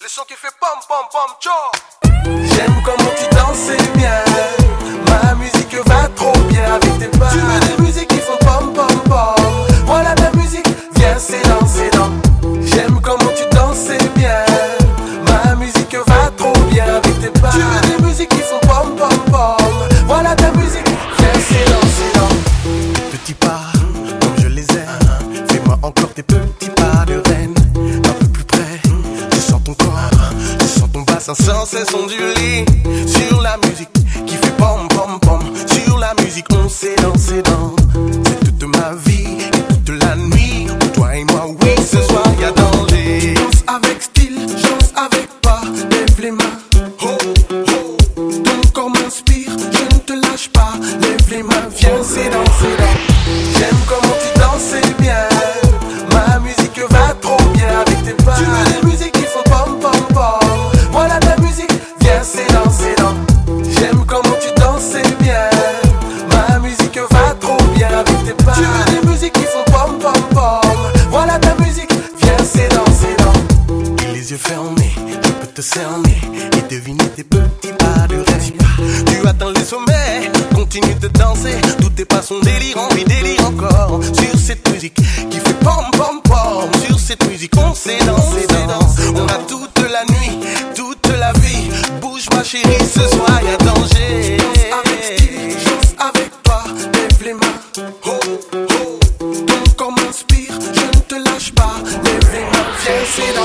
Le son qui fait pom pom pom tcho. J'aime comment tu danses bien. Ma musique va trop bien avec tes pas. Tu veux des musiques qui font pom pom pom. Voilà ta musique, viens c'est dans, c'est dans. J'aime comment tu danses bien. Ma musique va trop bien avec tes pas. Tu veux des musiques qui font pom pom pom. Voilà ta musique, viens c'est dans, c'est dans. Petits pas, comme je les aime. Fais-moi encore tes petits bassin sans cesse onduler. Sur la musique qui fait pom pom pom. Sur la musique, on sait danser dans. C'est toute ma vie et toute la nuit. Pour toi et moi, oui, ce soir y a danger. Danse avec style, danse avec pas. Lève les mains. Oh, oh. Ton corps m'inspire, je ne te lâche pas. Lève les mains, viens, c'est dans, Tu veux des musiques qui font pom pom pom. Voilà ta musique, viens, c'est dans, c'est dans. Et les yeux fermés, je peux te cerner et deviner tes petits pas de rêve. Tu atteins les sommets, continue de danser. Tous tes pas sont délirants, oui, délire encore. Sur cette musique qui fait pom pom pom. Sur cette musique, on sait danser, danse. Lâche pas. Les viens, c'est